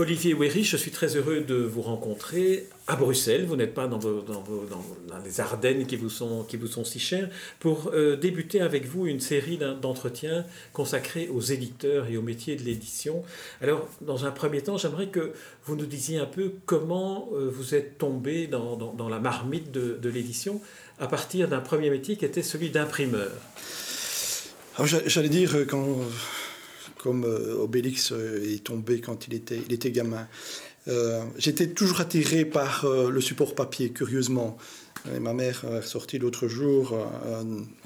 Olivier Wery, je suis très heureux de vous rencontrer à Bruxelles. Vous n'êtes pas dans, les Ardennes qui vous sont, si chères. Pour euh, débuter avec vous une série d'entretiens consacrés aux éditeurs et au métier de l'édition. Alors, dans un premier temps, j'aimerais que vous nous disiez un peu comment euh, vous êtes tombé dans, la marmite de, de l'édition à partir d'un premier métier qui était celui d'imprimeur. J'allais dire, euh, quand comme euh, Obélix euh, est tombé quand il était, gamin. Euh, j'étais toujours attiré par le support papier, curieusement. Et ma mère a sorti l'autre jour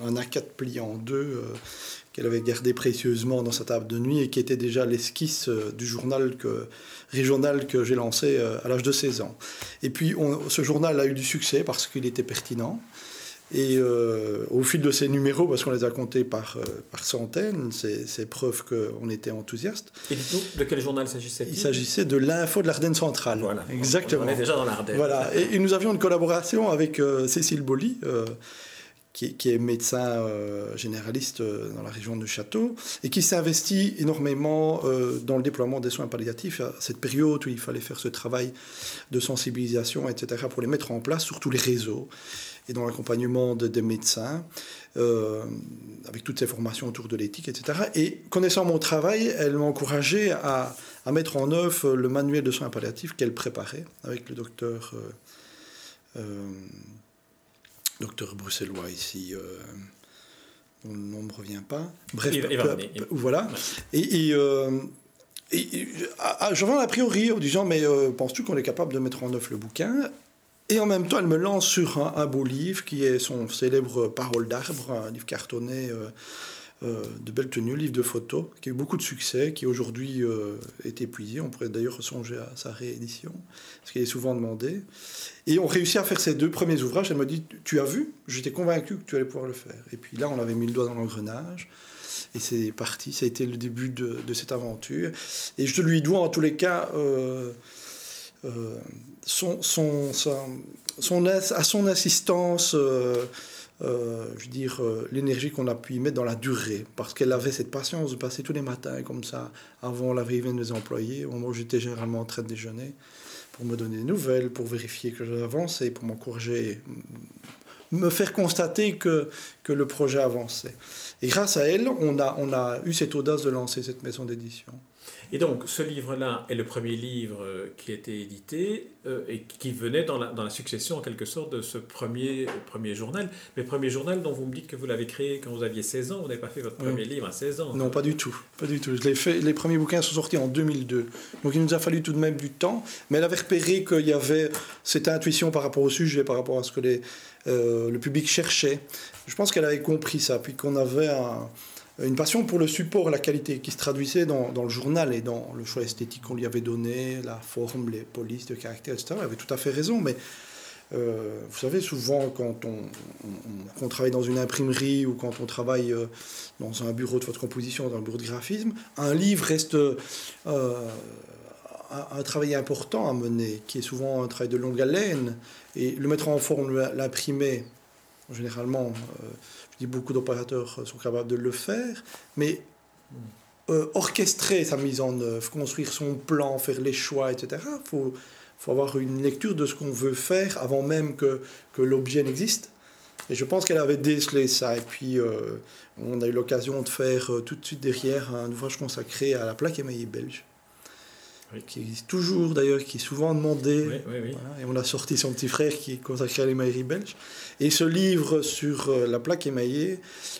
un, A4 plié en deux qu'elle avait gardé précieusement dans sa table de nuit et qui était déjà l'esquisse du journal régional que j'ai lancé à l'âge de 16 ans. Et puis ce journal a eu du succès parce qu'il était pertinent. Et euh, au fil de ces numéros, parce qu'on les a comptés par, euh, par centaines, c'est preuve qu'on était enthousiaste. Et dites-nous, de quel journal s'agissait-il? Il s'agissait de l'info de l'Ardenne centrale. Voilà, exactement. On est déjà dans l'Ardenne. Voilà, et, nous avions une collaboration avec euh, Cécile Bolly. Qui, qui, est médecin généraliste dans la région de Château et qui s'est investi énormément dans le déploiement des soins palliatifs à cette période où il fallait faire ce travail de sensibilisation, etc., pour les mettre en place sur tous les réseaux et dans l'accompagnement des médecins, euh, avec toutes ces formations autour de l'éthique, etc. Et connaissant mon travail, elle m'a encouragé à, à, mettre en œuvre le manuel de soins palliatifs qu'elle préparait avec le docteur, euh, euh docteur bruxellois ici. Euh, dont le nom ne me revient pas. Bref, voilà. Et, et, et j'avais a priori en disant Mais penses-tu qu'on est capable de mettre en œuvre le bouquin? Et en même temps, elle me lance sur un, beau livre qui est son célèbre Parole d'arbre, un livre cartonné euh, euh, de belle tenue, livre de photos, qui a eu beaucoup de succès, qui aujourd'hui euh, est épuisé. On pourrait d'ailleurs songer à sa réédition, ce qui est souvent demandé. Et on réussit à faire ces deux premiers ouvrages. Elle me dit Tu as vu? J'étais convaincu que tu allais pouvoir le faire. Et puis là, on avait mis le doigt dans l'engrenage. Et c'est parti. Ça a été le début de, de, cette aventure. Et je lui dois en tous les cas son, son, son, à son assistance, euh, euh, je veux dire, l'énergie qu'on a pu y mettre dans la durée, parce qu'elle avait cette patience de passer tous les matins comme ça, avant l'arrivée de mes employés, où j'étais généralement en train de déjeuner, pour me donner des nouvelles, pour vérifier que j'avançais, pour m'encourager, me faire constater que, que le projet avançait. Et grâce à elle, on a, on a eu cette audace de lancer cette maison d'édition. Et donc, ce livre-là est le premier livre euh, qui a été édité euh, et qui venait dans la, dans la, succession, en quelque sorte, de ce premier, premier journal. Mais premier journal dont vous me dites que vous l'avez créé quand vous aviez 16 ans. Vous n'avez pas fait votre premier livre à 16 ans. Non, pas du tout. Pas du tout. Je l'ai fait, les premiers bouquins sont sortis en 2002. Donc, il nous a fallu tout de même du temps. Mais elle avait repéré qu'il y avait cette intuition par rapport au sujet, par rapport à ce que les, euh, le public cherchait. Je pense qu'elle avait compris ça. Puis qu'on avait un une passion pour le support, la qualité, qui se traduisait dans, le journal et dans le choix esthétique qu'on lui avait donné, la forme, les polices de caractère, etc. Elle avait tout à fait raison, mais euh, vous savez, souvent, quand on, travaille dans une imprimerie ou quand on travaille euh, dans un bureau de composition, dans un bureau de graphisme, un livre reste euh, un, travail important à mener, qui est souvent un travail de longue haleine, et le mettre en forme, l'imprimer, généralement, je dis beaucoup d'opérateurs sont capables de le faire, mais euh, orchestrer sa mise en œuvre, construire son plan, faire les choix, etc., il faut, avoir une lecture de ce qu'on veut faire avant même que, l'objet n'existe. Et je pense qu'elle avait décelé ça. Et puis, euh, on a eu l'occasion de faire euh, tout de suite derrière un ouvrage consacré à la plaque émaillée belge qui existe toujours d'ailleurs, qui est souvent demandé. et on a sorti son petit frère qui est consacré à l'émaillerie belge. Et ce livre sur euh, la plaque émaillée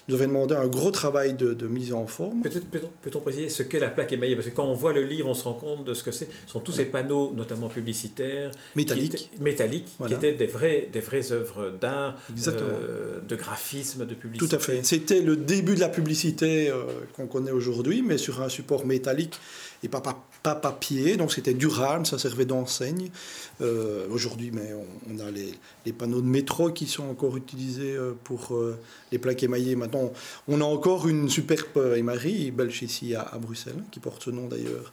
nous avait demandé un gros travail de, mise en forme. Peut-on préciser ce qu'est la plaque émaillée? Parce que quand on voit le livre, on se rend compte de ce que c'est. Ce sont tous ces panneaux, notamment publicitaires, métalliques, qui métalliques, qui étaient des vraies, des vraies œuvres d'art, euh, de graphisme, de publicité. Tout à fait. C'était le début de la publicité euh, qu'on connaît aujourd'hui, mais sur un support métallique et pas, pas, papier, donc c'était durable, ça servait d'enseigne. Euh, aujourd'hui, mais on, a les, les, panneaux de métro qui sont encore utilisés euh, pour euh, les plaques émaillées. Maintenant, on a encore une superbe émaillerie belge ici à, Bruxelles, qui porte ce nom d'ailleurs.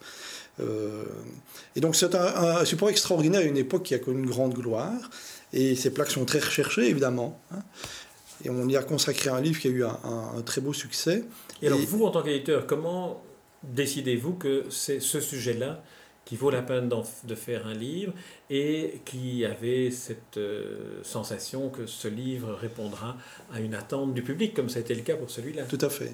et donc c'est un, support extraordinaire à une époque qui a connu une grande gloire. Et ces plaques sont très recherchées, évidemment. Hein. Et on y a consacré un livre qui a eu un, très beau succès. Et alors, vous, en tant qu'éditeur, comment décidez-vous que c'est ce sujet-là qui vaut la peine de faire un livre et qui avait cette euh, sensation que ce livre répondra à une attente du public, comme ça a été le cas pour celui-là. Tout à fait.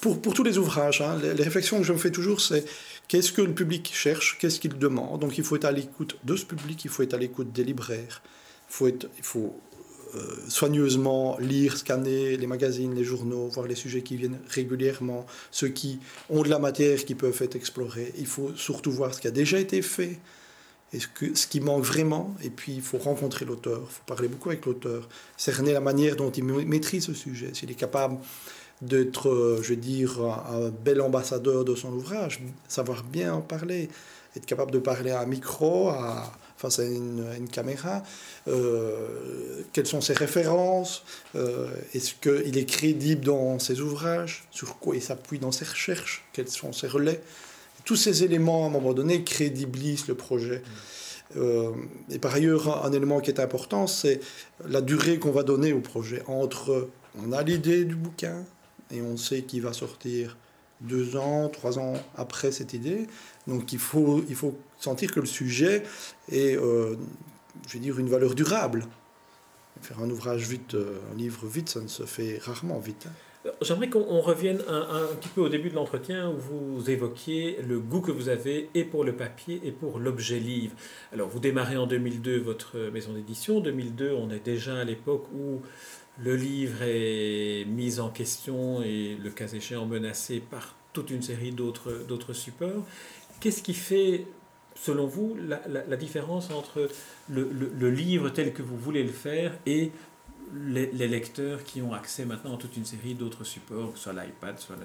Pour, pour, tous les ouvrages, hein, les, réflexions que je me fais toujours, c'est qu'est-ce que le public cherche, qu'est-ce qu'il demande. Donc il faut être à l'écoute de ce public, il faut être à l'écoute des libraires, il faut, être, il faut soigneusement lire, scanner les magazines, les journaux, voir les sujets qui viennent régulièrement, ceux qui ont de la matière qui peuvent être explorés. Il faut surtout voir ce qui a déjà été fait et ce, que, ce qui manque vraiment. Et puis, il faut rencontrer l'auteur, il faut parler beaucoup avec l'auteur, cerner la manière dont il maîtrise ce sujet, s'il est capable d'être, euh, je veux dire, un bel ambassadeur de son ouvrage, savoir bien en parler, être capable de parler à un micro, à, face à une, caméra, euh, quelles sont ses références, euh, est-ce qu'il est crédible dans ses ouvrages, sur quoi il s'appuie dans ses recherches, quels sont ses relais. Tous ces éléments, à un moment donné, crédibilisent le projet. Euh, et par ailleurs, un élément qui est important, c'est la durée qu'on va donner au projet. Entre, on a l'idée du bouquin et on sait qu'il va sortir deux ans, trois ans après cette idée. Donc il faut, il faut sentir que le sujet est, euh, je vais dire, une valeur durable. Faire un ouvrage vite, euh, un livre vite, ça ne se fait rarement vite. Hein. J'aimerais qu'on revienne un, un, petit peu au début de l'entretien où vous évoquiez le goût que vous avez et pour le papier et pour l'objet livre. Alors vous démarrez en 2002 votre maison d'édition. 2002, on est déjà à l'époque où le livre est mis en question et le cas échéant menacé par toute une série d'autres supports. Qu'est-ce qui fait, selon vous, la, différence entre le, livre tel que vous voulez le faire et les, lecteurs qui ont accès maintenant à toute une série d'autres supports, soit l'iPad, soit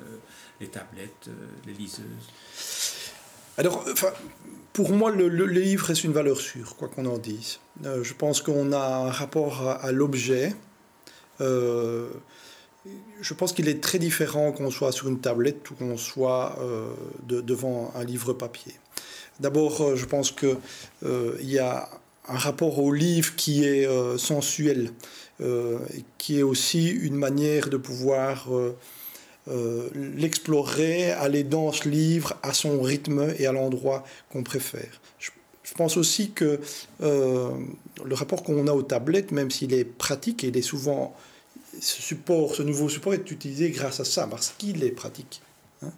les tablettes, euh, les liseuses? Alors, pour moi, le, livre est une valeur sûre, quoi qu'on en dise. Euh, je pense qu'on a un rapport à, l'objet. Euh, je pense qu'il est très différent qu'on soit sur une tablette ou qu'on soit euh, devant un livre papier. D'abord, euh, je pense qu'il euh, y a un rapport au livre qui est sensuel, qui est aussi une manière de pouvoir l'explorer, aller dans ce livre à son rythme et à l'endroit qu'on préfère. Je, pense aussi que le rapport qu'on a aux tablettes, même s'il est pratique il est souvent ce support, ce nouveau support est utilisé grâce à ça, parce qu'il est pratique. Hein.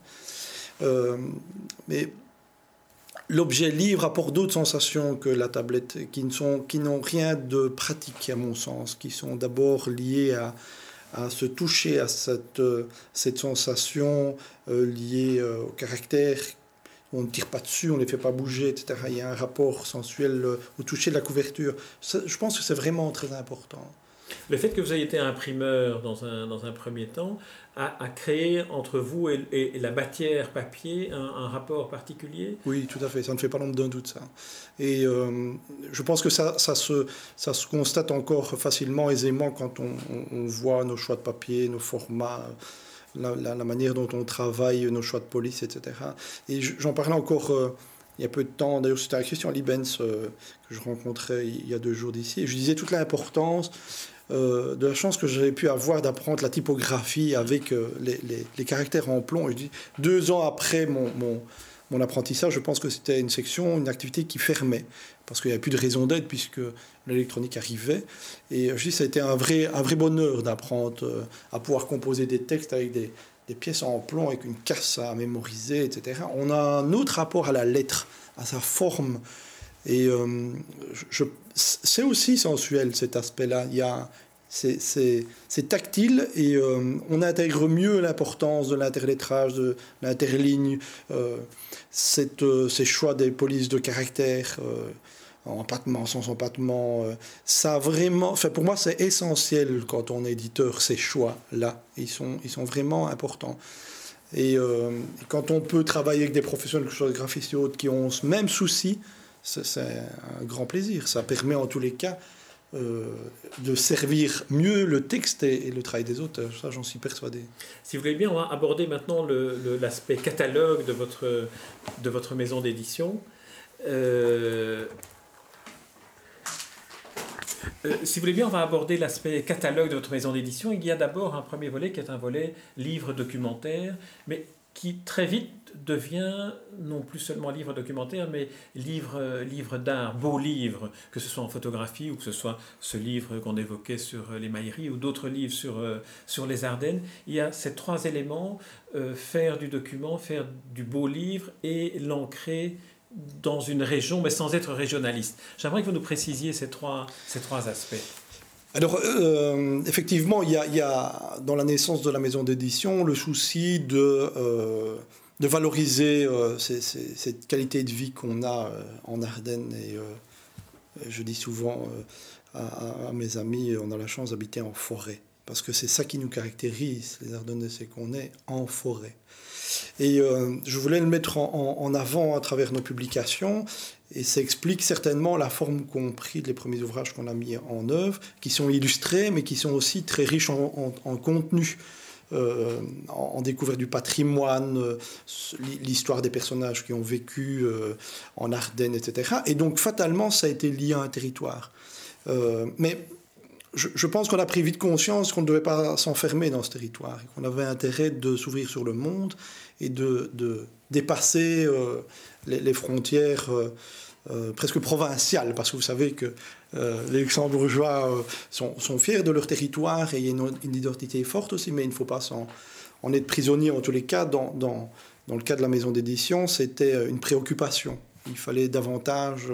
Euh, mais l'objet livre apporte d'autres sensations que la tablette, qui, ne sont, qui n'ont rien de pratique à mon sens, qui sont d'abord liées à, se toucher à cette, cette sensation euh, liée euh, au caractère. On ne tire pas dessus, on ne les fait pas bouger, etc. Il y a un rapport sensuel au toucher de la couverture. je pense que c'est vraiment très important. Le fait que vous ayez été imprimeur dans un, dans un premier temps a, a créé entre vous et, la matière papier un, rapport particulier? Oui, tout à fait, ça ne fait pas l'ombre d'un doute ça. Et euh, je pense que ça, ça, se, ça se constate encore facilement, aisément quand on, voit nos choix de papier, nos formats. La, manière dont on travaille, nos choix de police, etc. Et j'en parlais encore euh, il y a peu de temps, d'ailleurs c'était à Christian Libens euh, que je rencontrais il y a deux jours d'ici, et je disais toute l'importance euh, de la chance que j'avais pu avoir d'apprendre la typographie avec euh, les, caractères en plomb. Et dis, deux ans après mon, apprentissage, je pense que c'était une section, une activité qui fermait, parce qu'il n'y avait plus de raison d'être puisque l'électronique arrivait. Et je dis, ça a été un vrai, bonheur d'apprendre euh, à pouvoir composer des textes avec des, des pièces en plomb, avec une casse à mémoriser, etc. On a un autre rapport à la lettre, à sa forme. Et je, c'est aussi sensuel cet aspect-là. Il y a, c'est, tactile et euh, on intègre mieux l'importance de l'interlettrage, de l'interligne, euh, euh, ces choix des polices de caractère, en sans empattement. ça vraiment, enfin pour moi, c'est essentiel quand on est éditeur, ces choix-là. Ils sont, ils sont vraiment importants. Et, quand on peut travailler avec des professionnels, que ce soit graphistes et autres, qui ont ce même souci, c'est un grand plaisir. Ça permet en tous les cas de servir mieux le texte et, le travail des auteurs. Ça, j'en suis persuadé. Si vous voulez bien, on va aborder maintenant l'aspect catalogue de votre, de votre maison d'édition. Euh, euh, si vous voulez bien, on va aborder l'aspect catalogue de votre maison d'édition. Il y a d'abord un premier volet qui est un volet livre documentaire, mais qui très vite devient non plus seulement livre documentaire, mais livre, euh, livre d'art, beau livre, que ce soit en photographie ou que ce soit ce livre qu'on évoquait sur les mailleries ou d'autres livres sur, sur les Ardennes. Il y a ces trois éléments, faire du document, faire du beau livre et l'ancrer dans une région, mais sans être régionaliste. J'aimerais que vous nous précisiez ces trois, ces trois aspects. Alors, euh, effectivement, il y, y, a, dans la naissance de la maison d'édition le souci de, euh, de valoriser euh, cette qualité de vie qu'on a en Ardennes. Et je dis souvent à, mes amis, on a la chance d'habiter en forêt. Parce que c'est ça qui nous caractérise, les Ardennes, c'est qu'on est en forêt. Et euh, je voulais le mettre en, avant à travers nos publications. Et ça explique certainement la forme qu'ont pris les premiers ouvrages qu'on a mis en œuvre, qui sont illustrés, mais qui sont aussi très riches en, contenu. Euh, en, découverte du patrimoine, euh, l'histoire des personnages qui ont vécu en Ardennes, etc. Et donc, fatalement, ça a été lié à un territoire. mais je, pense qu'on a pris vite conscience qu'on ne devait pas s'enfermer dans ce territoire, qu'on avait intérêt de s'ouvrir sur le monde et de, dépasser euh, les, frontières euh, euh, presque provinciales, parce que vous savez que les luxembourgeois sont, fiers de leur territoire et il y a une, identité forte aussi, mais il ne faut pas en, être prisonnier en tous les cas. Dans, dans, dans le cas de la maison d'édition, c'était une préoccupation. Il fallait davantage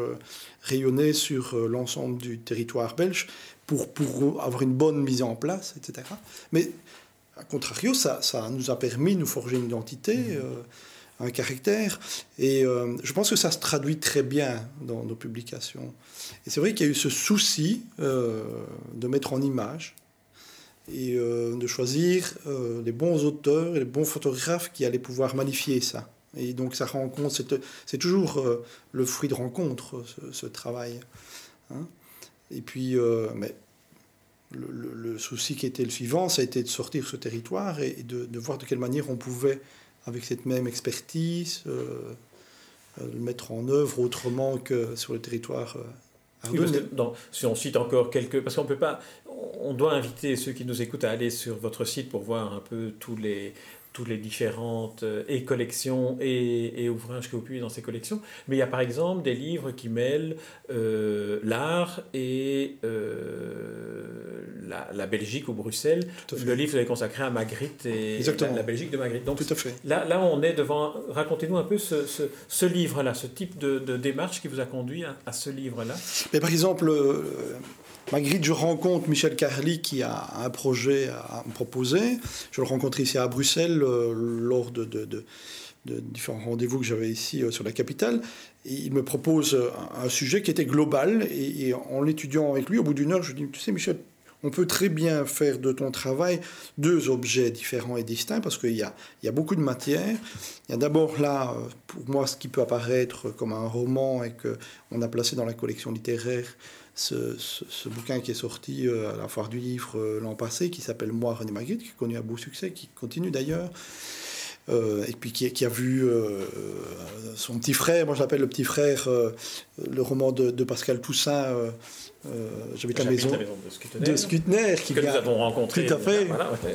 rayonner sur l'ensemble du territoire belge pour, pour avoir une bonne mise en place, etc. Mais a contrario, ça, ça nous a permis de nous forger une identité, mmh. Euh, un caractère. Et euh, je pense que ça se traduit très bien dans nos publications. Et c'est vrai qu'il y a eu ce souci euh, de mettre en image et de choisir les bons auteurs et les bons photographes qui allaient pouvoir magnifier ça. Et donc ça rencontre, c'est toujours le fruit de rencontre, ce, travail. Hein. Et puis, mais le, souci qui était le suivant, ça a été de sortir ce territoire et, de, voir de quelle manière on pouvait, avec cette même expertise, euh, euh, le mettre en œuvre autrement que sur le territoire. Euh, si on cite encore quelques, parce qu'on peut pas, on doit inviter ceux qui nous écoutent à aller sur votre site pour voir un peu tous les toutes les différentes euh, et collections et, et, ouvrages que vous publiez dans ces collections. Mais il y a par exemple des livres qui mêlent euh, l'art et euh, la, la, Belgique ou Bruxelles. Le livre est consacré à Magritte et la, Belgique de Magritte. Donc, Tout à fait. Là, là, on est devant. Racontez-nous un peu ce, ce, ce livre-là, ce type de, de, démarche qui vous a conduit à, à ce livre-là. Mais par exemple, Magritte, je rencontre Michel Carly qui a un projet à me proposer. Je le rencontre ici à Bruxelles euh, lors de, différents rendez-vous que j'avais ici euh, sur la capitale. il me propose un, sujet qui était global. Et, en l'étudiant avec lui, au bout d'une heure, je lui dis Tu sais, Michel, on peut très bien faire de ton travail deux objets différents et distincts parce qu'il y a, y a beaucoup de matière. Il y a d'abord là, euh, pour moi, ce qui peut apparaître comme un roman et qu'on a placé dans la collection littéraire ce, bouquin qui est sorti euh, à la foire du livre euh, l'an passé, qui s'appelle Moi, René Magritte, qui a connu un beau succès, qui continue d'ailleurs. Euh, et puis qui, a vu son petit frère, moi je l'appelle le petit frère, le roman de, de Pascal Toussaint, euh, J'habite la, la maison, de Scutner, qui que nous avons rencontré. Tout à fait.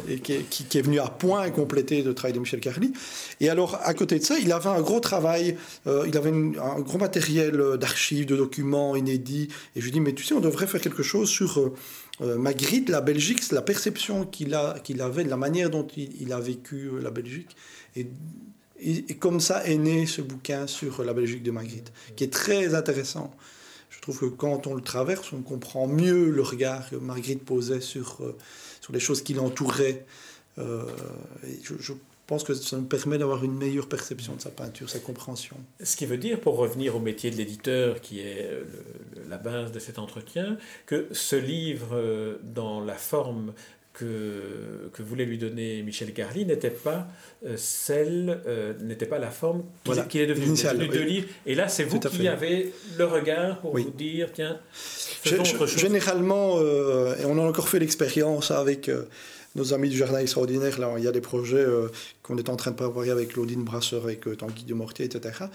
Et qui est, venu à point compléter le travail de Michel Carly. Et alors, à côté de ça, il avait un gros travail, euh, il avait un gros matériel d'archives, de documents inédits. Et je lui dis, mais tu sais, on devrait faire quelque chose sur euh, Magritte, la Belgique, la perception qu'il avait, de la manière dont il, a vécu la Belgique. Et, comme ça est né ce bouquin sur la Belgique de Magritte, qui est très intéressant. Je trouve que quand on le traverse, on comprend mieux le regard que Marguerite posait sur, euh, sur les choses qui l'entouraient. Euh, je, pense que ça nous permet d'avoir une meilleure perception de sa peinture, sa compréhension. Ce qui veut dire, pour revenir au métier de l'éditeur, qui est la base de cet entretien, que ce livre, euh, dans la forme que, que voulait lui donner Michel Garly n'était pas euh, celle, euh, n'était pas la forme qu'il est devenu. Il deux livres. Et là, c'est vous qui avez le regard pour vous dire, tiens, Généralement, euh, et on a encore fait l'expérience avec nos amis du Jardin Extraordinaire, là, il y a des projets qu'on est en train de préparer avec Claudine Brasseur, avec Tanguy de Mortier, etc.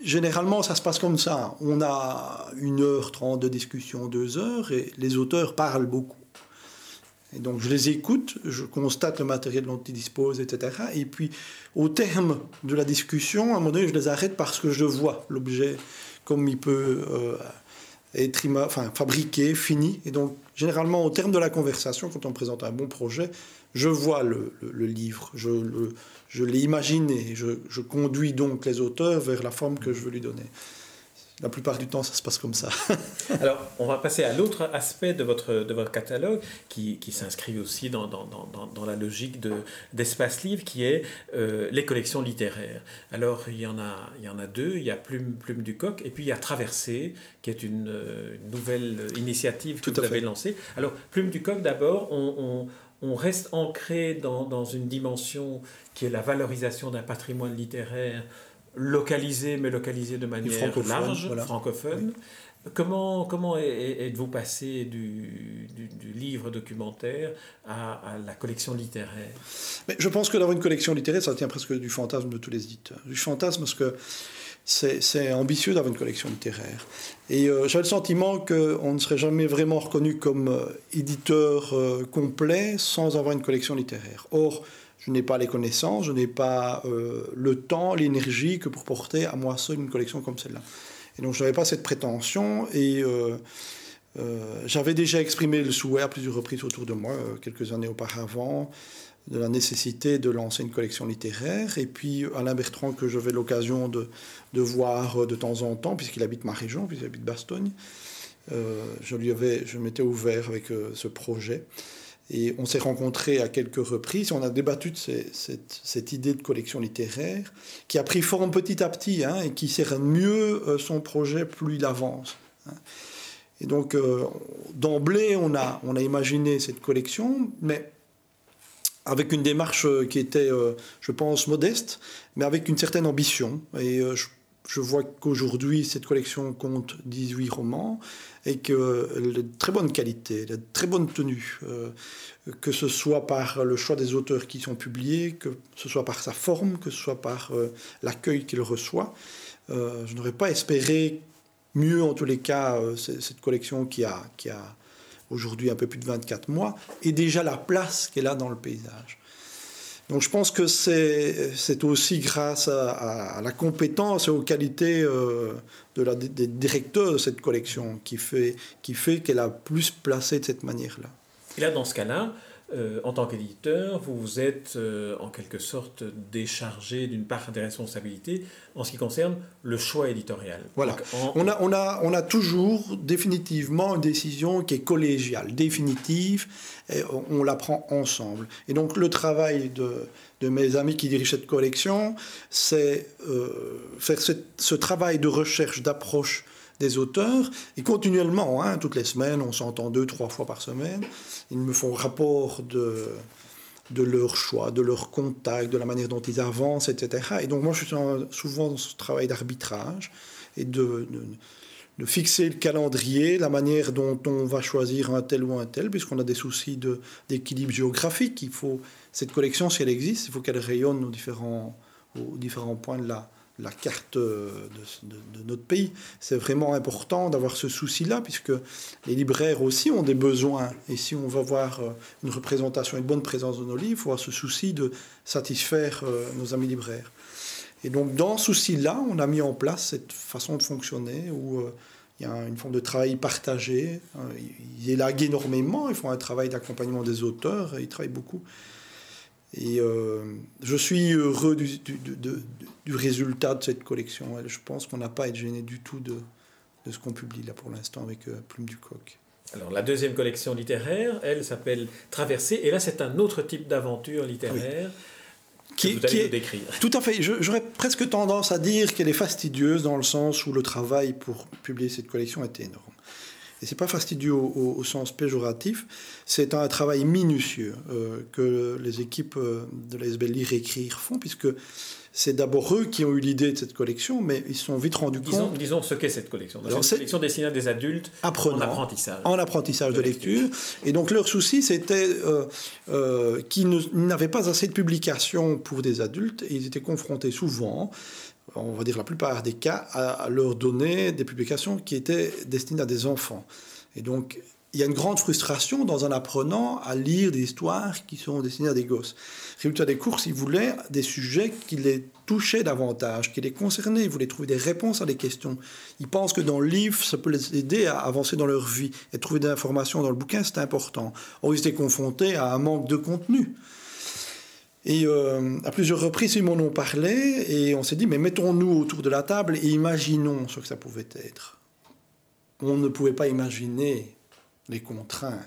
Généralement, ça se passe comme ça. On a une heure trente de discussion, deux heures, et les auteurs parlent beaucoup. Et donc je les écoute, je constate le matériel dont ils disposent, etc. Et puis au terme de la discussion, à un moment donné, je les arrête parce que je vois l'objet comme il peut euh, être enfin, fabriqué, fini. Et donc généralement au terme de la conversation, quand on présente un bon projet, je vois le, livre, je, l'ai imaginé, je conduis donc les auteurs vers la forme que je veux lui donner la plupart du temps, ça se passe comme ça. Alors, on va passer à l'autre aspect de votre, de votre catalogue qui, qui s'inscrit aussi dans, dans, dans, dans, la logique d'espace livre, qui est euh, les collections littéraires. Alors, il y, en a, il y en a deux. Il y a Plume, Plume du Coq et puis il y a Traversée, qui est une, nouvelle initiative que vous avez lancée. Alors, Plume du Coq, d'abord, on, on, on reste ancré dans, dans, une dimension qui est la valorisation d'un patrimoine littéraire localisé, mais localisé de manière large, francophone. Comment, comment êtes-vous passé du, du, livre documentaire à, la collection littéraire? Mais Je pense que d'avoir une collection littéraire, ça tient presque du fantasme de tous les éditeurs. Du fantasme parce que c'est ambitieux d'avoir une collection littéraire. Et euh, j'avais le sentiment qu'on ne serait jamais vraiment reconnu comme euh, éditeur euh, complet sans avoir une collection littéraire. Or, je n'ai pas les connaissances, je n'ai pas euh, le temps, l'énergie que pour porter à moi seul une collection comme celle-là. Et donc je n'avais pas cette prétention et j'avais déjà exprimé le souhait à plusieurs reprises autour de moi, quelques années auparavant, de la nécessité de lancer une collection littéraire. Et puis Alain Bertrand, que j'avais l'occasion de, de, voir de temps en temps, puisqu'il habite ma région, puisqu'il habite Bastogne, je lui avais, je m'étais ouvert avec ce projet. Et on s'est rencontrés à quelques reprises, on a débattu de cette, idée de collection littéraire, qui a pris forme petit à petit, hein, et qui sert mieux euh, son projet plus il avance. Hein. Et donc, euh, d'emblée, on a, on a imaginé cette collection, mais avec une démarche euh, qui était, je pense, modeste, mais avec une certaine ambition. Et je, je vois qu'aujourd'hui, cette collection compte 18 romans et que de très bonne qualité, de très bonne tenue, euh, que ce soit par le choix des auteurs qui sont publiés, que ce soit par sa forme, que ce soit par euh, l'accueil qu'il reçoit. Euh, je n'aurais pas espéré mieux, en tous les cas, cette collection qui a, qui a aujourd'hui un peu plus de 24 mois, et déjà la place qu'elle a dans le paysage. Donc je pense que c'est aussi grâce à, la compétence et aux qualités euh, de la, des directeurs de cette collection qui fait qu'elle qui fait a plus placé de cette manière-là. Et là, dans ce cas-là, euh, en tant qu'éditeur, vous vous êtes euh, en quelque sorte déchargé d'une part des responsabilités en ce qui concerne le choix éditorial. Voilà. on, a, on, a, on a toujours définitivement une décision qui est collégiale, définitive, et on, la prend ensemble. Et donc le travail de, de mes amis qui dirigent cette collection, c'est euh, faire ce, ce, travail de recherche, d'approche des auteurs, et continuellement, hein, toutes les semaines, on s'entend deux, trois fois par semaine, ils me font rapport de, de leur choix, de leur contact, de la manière dont ils avancent, etc. Et donc moi, je suis souvent dans ce travail d'arbitrage et de, de, fixer le calendrier, la manière dont on va choisir un tel ou un tel, puisqu'on a des soucis d'équilibre géographique. Il faut, cette collection, si elle existe, il faut qu'elle rayonne aux différents, aux différents points de la, la carte de, notre pays. C'est vraiment important d'avoir ce souci-là, puisque les libraires aussi ont des besoins. Et si on va voir euh, une représentation, une bonne présence de nos livres, il faut avoir ce souci de satisfaire euh, nos amis libraires. Et donc, dans ce souci-là, on a mis en place cette façon de fonctionner où euh, il y a une forme de travail partagé. Ils élaguent énormément, ils font un travail d'accompagnement des auteurs, ils travaillent beaucoup. Et euh, je suis heureux du, du, du, résultat de cette collection. Je pense qu'on n'a pas à être gêné du tout de, de ce qu'on publie là pour l'instant avec euh, Plume du Coq. Alors la deuxième collection littéraire, elle s'appelle Traversée, et là c'est un autre type d'aventure littéraire. Qui, que vous allez décrire. Tout à fait. J'aurais presque tendance à dire qu'elle est fastidieuse dans le sens où le travail pour publier cette collection était énorme. Et c'est pas fastidieux au, sens péjoratif, c'est un travail minutieux euh, que les équipes euh, de la Lire Écrire font, puisque c'est d'abord eux qui ont eu l'idée de cette collection, mais ils se sont vite rendus compte. Disons ce qu'est cette collection. C'est une collection destinée à des adultes en apprentissage. En apprentissage de, lecture. Et donc leur souci, c'était euh, euh, qu'ils n'avaient pas assez de publications pour des adultes, et ils étaient confrontés souvent on va dire la plupart des cas, à leur donner des publications qui étaient destinées à des enfants. Et donc, il y a une grande frustration dans un apprenant à lire des histoires qui sont destinées à des gosses. Résultat des courses, il voulait des sujets qui les touchaient davantage, qui les concernaient. Il voulait trouver des réponses à des questions. Il pense que dans le livre, ça peut les aider à avancer dans leur vie. Et trouver des informations dans le bouquin, c'est important. Or, ils étaient confrontés à un manque de contenu. Et euh, à plusieurs reprises, ils m'en ont parlé et on s'est dit, mais mettons-nous autour de la table et imaginons ce que ça pouvait être. On ne pouvait pas imaginer les contraintes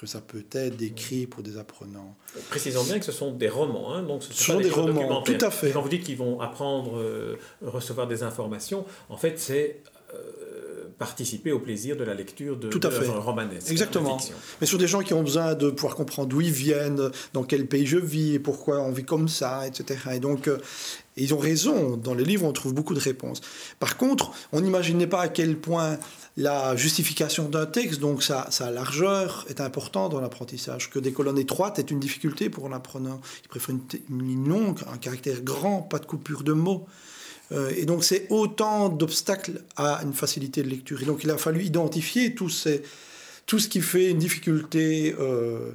que ça peut être d'écrire pour des apprenants. Précisons bien que ce sont des romans, hein, donc ce, sont, des, romans, tout à fait. quand vous dites qu'ils vont apprendre, euh, recevoir des informations, en fait, c'est euh, participer au plaisir de la lecture de, Tout à fait. romanesque. Exactement. Mais sur des gens qui ont besoin de pouvoir comprendre d'où ils viennent, dans quel pays je vis, et pourquoi on vit comme ça, etc. Et donc, euh, ils ont raison. Dans les livres, on trouve beaucoup de réponses. Par contre, on n'imaginait pas à quel point la justification d'un texte, donc sa, sa largeur, est importante dans l'apprentissage. Que des colonnes étroites est une difficulté pour l'apprenant. Il préfère une, une longue, un caractère grand, pas de coupure de mots. Euh, et donc c'est autant d'obstacles à une facilité de lecture. Et donc il a fallu identifier tout, tout ce qui fait une difficulté euh,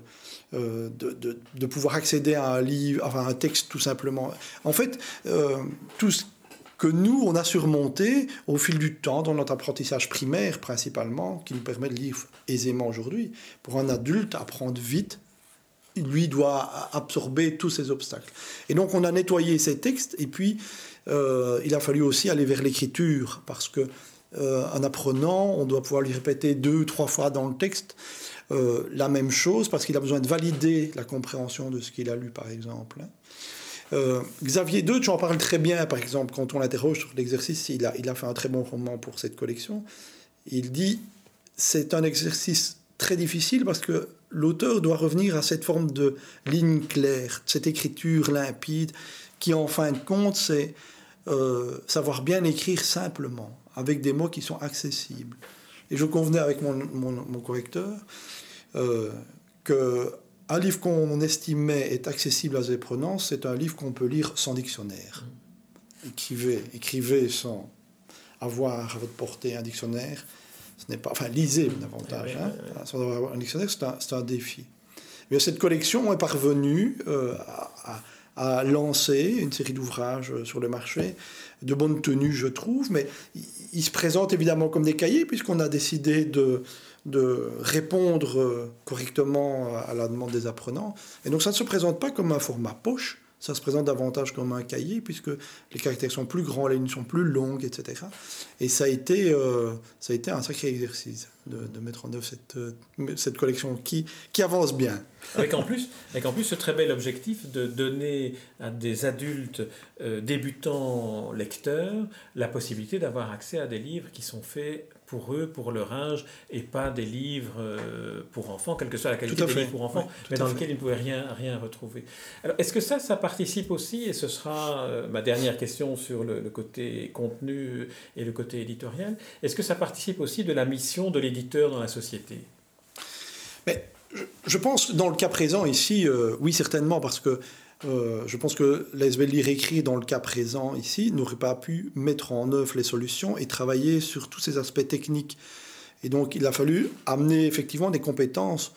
euh, de, de, de, pouvoir accéder à un livre, enfin un texte tout simplement. En fait, tout ce que nous, on a surmonté au fil du temps dans notre apprentissage primaire principalement, qui nous permet de lire aisément aujourd'hui. Pour un adulte, apprendre vite, lui doit absorber tous ces obstacles. Et donc on a nettoyé ces textes et puis euh, il a fallu aussi aller vers l'écriture, parce que euh, en apprenant, on doit pouvoir lui répéter deux, trois fois dans le texte euh, la même chose, parce qu'il a besoin de valider la compréhension de ce qu'il a lu, par exemple. Xavier Deutsch en parle très bien, par exemple, quand on l'interroge sur l'exercice, il a, il a fait un très bon roman pour cette collection. Il dit c'est un exercice très difficile parce que l'auteur doit revenir à cette forme de ligne claire, cette écriture limpide, qui en fin de compte, c'est euh, savoir bien écrire simplement, avec des mots qui sont accessibles. Et je convenais avec mon, mon, correcteur euh, qu'un livre qu'on estimait être accessible à ses prenants, c'est un livre qu'on peut lire sans dictionnaire. Écrivez, écrivez sans avoir à votre portée un dictionnaire. Ce n'est pas, enfin, lisez davantage. Hein, sans avoir un dictionnaire, c'est un, un, défi. Mais cette collection est parvenue euh, à a lancé une série d'ouvrages euh, sur le marché, de bonne tenue, je trouve, mais ils se présentent évidemment comme des cahiers, puisqu'on a décidé de, de répondre euh, correctement à la demande des apprenants. Et donc ça ne se présente pas comme un format poche, ça se présente davantage comme un cahier, puisque les caractères sont plus grands, les lignes sont plus longues, etc. Et ça a été, euh, ça a été un sacré exercice de, mettre en œuvre cette, euh, cette collection qui, qui avance bien. Avec en, plus, avec en plus ce très bel objectif de donner à des adultes euh, débutants lecteurs la possibilité d'avoir accès à des livres qui sont faits pour eux, pour leur âge, et pas des livres euh, pour enfants, quelle que soit la qualité des livres pour enfants, mais dans lesquels ils ne pouvaient rien, rien retrouver. Alors, est-ce que ça, ça participe aussi, et ce sera euh, ma dernière question sur le, côté contenu et le côté éditorial, est-ce que ça participe aussi de la mission de l'éditeur dans la société? Mais, je, pense, dans le cas présent ici, euh, oui, certainement, parce que euh, je pense que l'ASBL écrit dans le cas présent ici n'aurait pas pu mettre en œuvre les solutions et travailler sur tous ces aspects techniques. Et donc il a fallu amener effectivement des compétences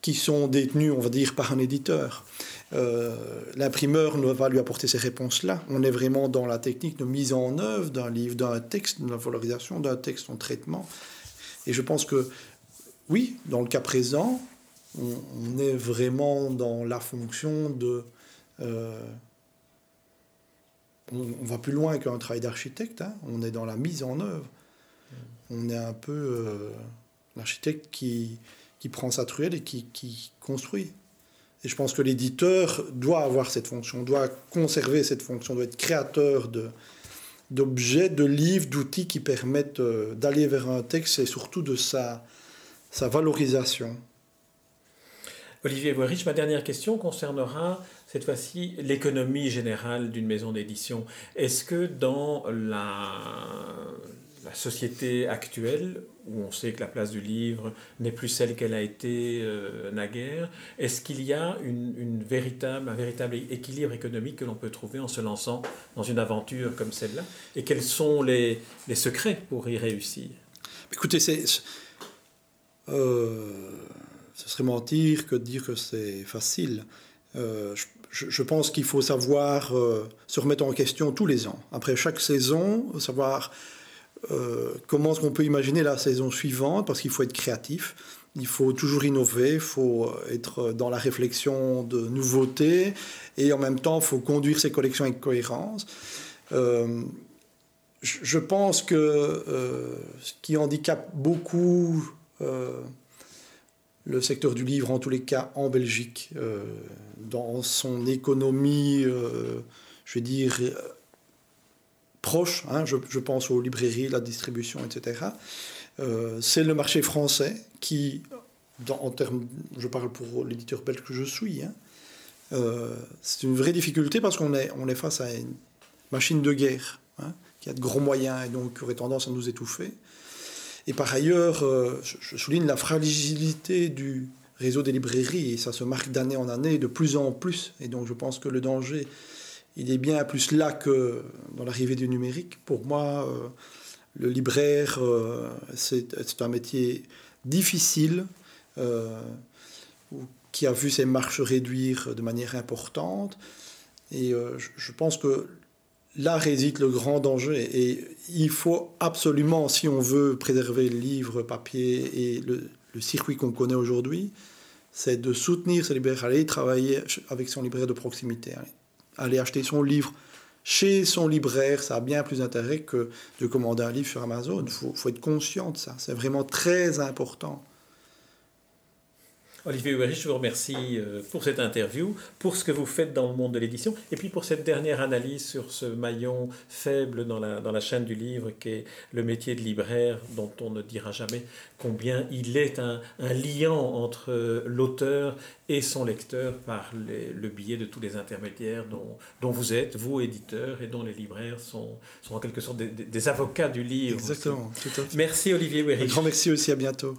qui sont détenues, on va dire, par un éditeur. Euh, l'imprimeur ne va pas lui apporter ces réponses-là. On est vraiment dans la technique de mise en œuvre d'un livre, d'un texte, de la valorisation d'un texte en traitement. Et je pense que, oui, dans le cas présent, on est vraiment dans la fonction de euh, on, va plus loin qu'un travail d'architecte, hein. on est dans la mise en œuvre. On est un peu euh, l'architecte qui, qui prend sa truelle et qui, qui construit. Et je pense que l'éditeur doit avoir cette fonction, doit conserver cette fonction, doit être créateur de, d'objets, de livres, d'outils qui permettent euh, d'aller vers un texte et surtout de sa, sa valorisation. Olivier Voirich, ma dernière question concernera cette fois-ci l'économie générale d'une maison d'édition. Est-ce que dans la, société actuelle, où on sait que la place du livre n'est plus celle qu'elle a été euh, naguère, est-ce qu'il y a une, véritable, un véritable équilibre économique que l'on peut trouver en se lançant dans une aventure comme celle-là? Et quels sont les, les, secrets pour y réussir? Écoutez, c'est... Euh, ce serait mentir que de dire que c'est facile. Euh, je, pense qu'il faut savoir euh, se remettre en question tous les ans. Après chaque saison, savoir euh, comment est-ce qu'on peut imaginer la saison suivante, parce qu'il faut être créatif, il faut toujours innover, il faut être dans la réflexion de nouveautés, et en même temps, il faut conduire ses collections avec cohérence. Je, pense que ce qui handicape beaucoup le secteur du livre, en tous les cas en Belgique, euh, dans son économie, euh, je vais dire, proche, hein, je, pense aux librairies, la distribution, etc., euh, c'est le marché français qui, en termes, je parle pour l'éditeur belge que je suis, hein, euh, c'est une vraie difficulté parce qu'on est, on est face à une machine de guerre hein, qui a de gros moyens et donc qui aurait tendance à nous étouffer. Et par ailleurs, euh, je souligne la fragilité du réseau des librairies, et ça se marque d'année en année de plus en plus. Et donc je pense que le danger, il est bien plus là que dans l'arrivée du numérique. Pour moi, euh, le libraire, euh, c'est un métier difficile, qui a vu ses marches réduire de manière importante. Et je pense que là réside le grand danger. Et il faut absolument, si on veut préserver le livre papier et le, circuit qu'on connaît aujourd'hui, c'est de soutenir ce libraire, aller travailler avec son libraire de proximité, aller acheter son livre chez son libraire, ça a bien plus d'intérêt que de commander un livre sur Amazon. Il faut, faut, être conscient de ça, c'est vraiment très important. Olivier Huberich, je vous remercie pour cette interview, pour ce que vous faites dans le monde de l'édition, et puis pour cette dernière analyse sur ce maillon faible dans la, dans la chaîne du livre qu'est le métier de libraire, dont on ne dira jamais combien il est un, un liant entre l'auteur et son lecteur par les, le biais de tous les intermédiaires dont, dont, vous êtes, vous éditeurs, et dont les libraires sont, sont en quelque sorte des, des avocats du livre. Exactement. Tout à fait. Merci Olivier Huberich. Un grand merci aussi, à bientôt.